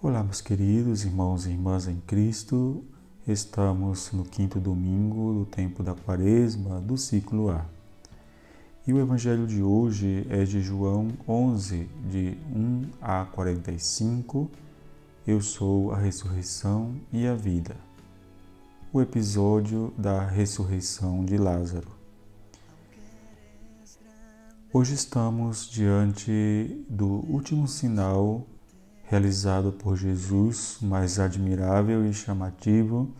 Olá, meus queridos irmãos e irmãs em Cristo. Estamos no quinto domingo do tempo da Quaresma, do ciclo A. E o evangelho de hoje é de João 11, de 1 a 45. Eu sou a ressurreição e a vida. O episódio da ressurreição de Lázaro. Hoje estamos diante do último sinal realizado por Jesus, mais admirável e chamativo,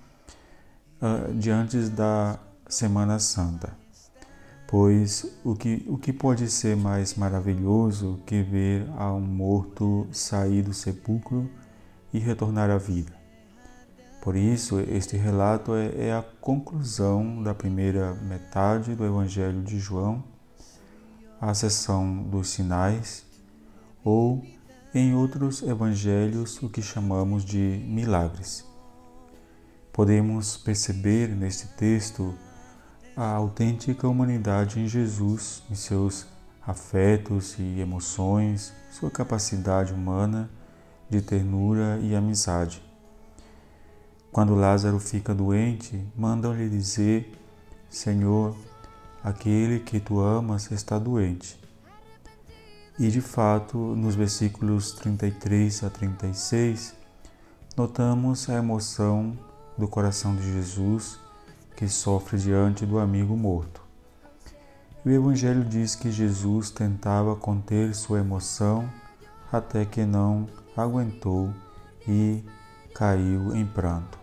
uh, diante da Semana Santa. Pois o que, o que pode ser mais maravilhoso que ver a um morto sair do sepulcro e retornar à vida? Por isso, este relato é, é a conclusão da primeira metade do Evangelho de João, a sessão dos sinais, ou em outros evangelhos o que chamamos de milagres. Podemos perceber neste texto a autêntica humanidade em Jesus, em seus afetos e emoções, sua capacidade humana de ternura e amizade. Quando Lázaro fica doente, mandam-lhe dizer: Senhor, aquele que tu amas está doente. E de fato, nos versículos 33 a 36, notamos a emoção do coração de Jesus que sofre diante do amigo morto. o Evangelho diz que Jesus tentava conter sua emoção até que não aguentou e caiu em pranto.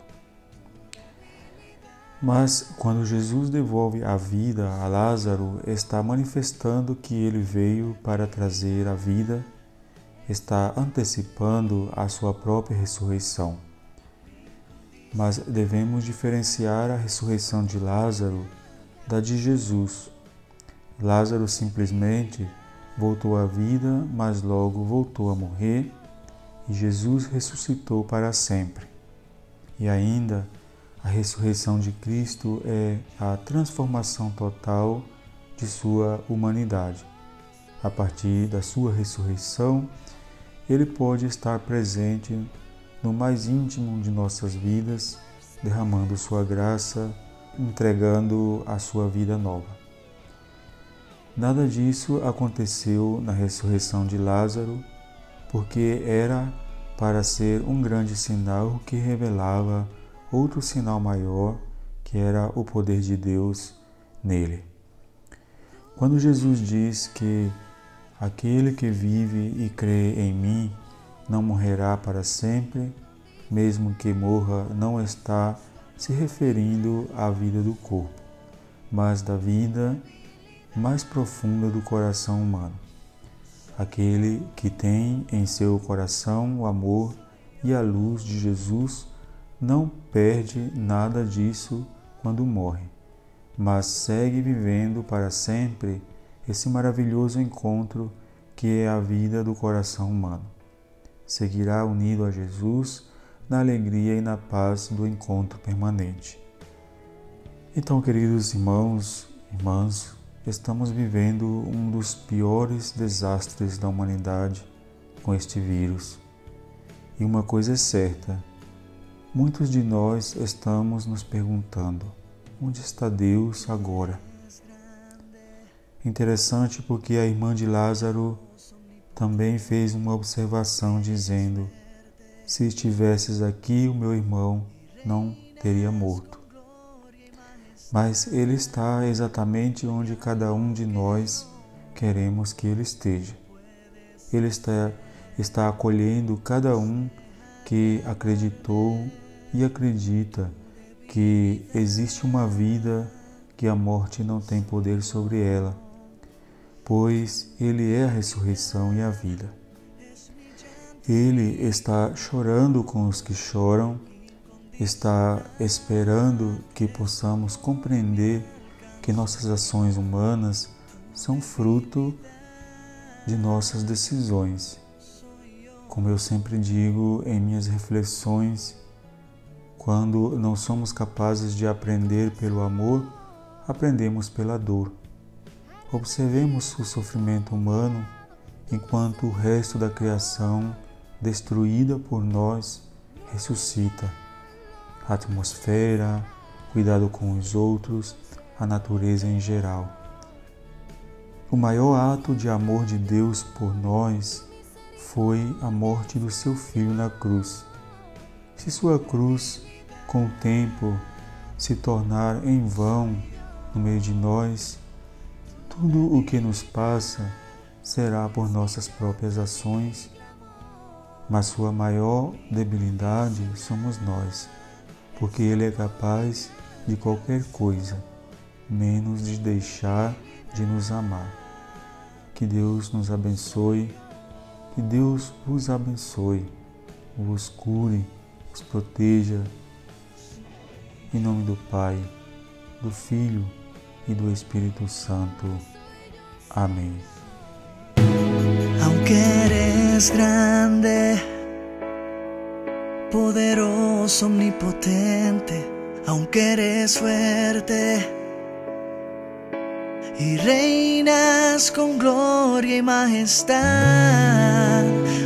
Mas quando Jesus devolve a vida a Lázaro, está manifestando que ele veio para trazer a vida, está antecipando a sua própria ressurreição. Mas devemos diferenciar a ressurreição de Lázaro da de Jesus. Lázaro simplesmente voltou à vida, mas logo voltou a morrer, e Jesus ressuscitou para sempre. E ainda, a ressurreição de Cristo é a transformação total de sua humanidade. A partir da sua ressurreição, ele pode estar presente no mais íntimo de nossas vidas, derramando sua graça, entregando a sua vida nova. Nada disso aconteceu na ressurreição de Lázaro, porque era para ser um grande sinal que revelava outro sinal maior, que era o poder de Deus nele. Quando Jesus diz que aquele que vive e crê em mim não morrerá para sempre, mesmo que morra, não está se referindo à vida do corpo, mas da vida mais profunda do coração humano. Aquele que tem em seu coração o amor e a luz de Jesus não perde nada disso quando morre, mas segue vivendo para sempre esse maravilhoso encontro que é a vida do coração humano. Seguirá unido a Jesus na alegria e na paz do encontro permanente. Então, queridos irmãos, irmãs, estamos vivendo um dos piores desastres da humanidade com este vírus. E uma coisa é certa, Muitos de nós estamos nos perguntando: onde está Deus agora? Interessante porque a irmã de Lázaro também fez uma observação dizendo: se estivesses aqui, o meu irmão não teria morto. Mas ele está exatamente onde cada um de nós queremos que ele esteja. Ele está, está acolhendo cada um que acreditou e acredita que existe uma vida que a morte não tem poder sobre ela, pois Ele é a ressurreição e a vida. Ele está chorando com os que choram, está esperando que possamos compreender que nossas ações humanas são fruto de nossas decisões. Como eu sempre digo em minhas reflexões, quando não somos capazes de aprender pelo amor, aprendemos pela dor. Observemos o sofrimento humano enquanto o resto da criação destruída por nós, ressuscita. A atmosfera, cuidado com os outros, a natureza em geral. O maior ato de amor de Deus por nós foi a morte do seu filho na cruz. Se sua cruz, com o tempo, se tornar em vão no meio de nós, tudo o que nos passa será por nossas próprias ações, mas sua maior debilidade somos nós, porque Ele é capaz de qualquer coisa, menos de deixar de nos amar. Que Deus nos abençoe, que Deus vos abençoe, vos cure, os proteja. Em nome do Pai, do Filho e do Espírito Santo. Amém. Aunque eres grande, poderoso, omnipotente, aunque eres fuerte y reinas con gloria y majestad,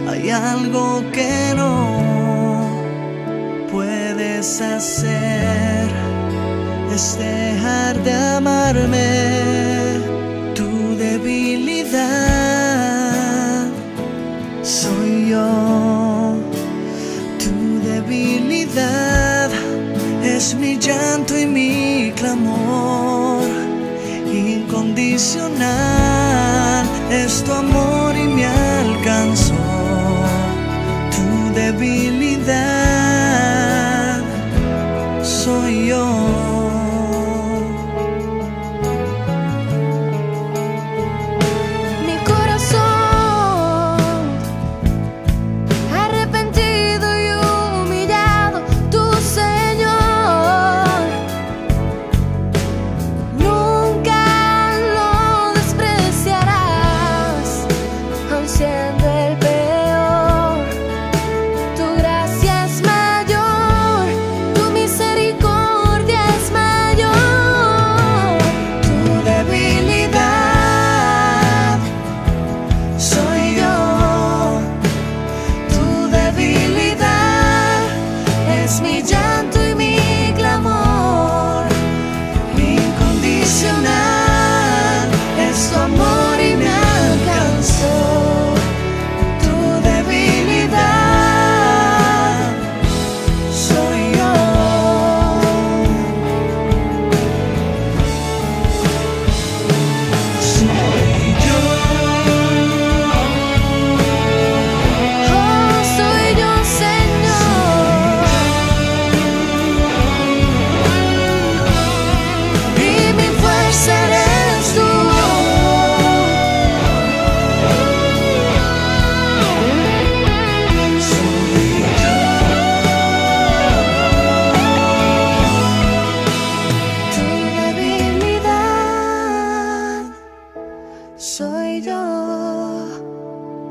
hay algo que no puedes hacer, es dejar de amarme, tu debilidad soy yo, tu debilidad es mi llanto y mi clamor incondicional. Es tu amor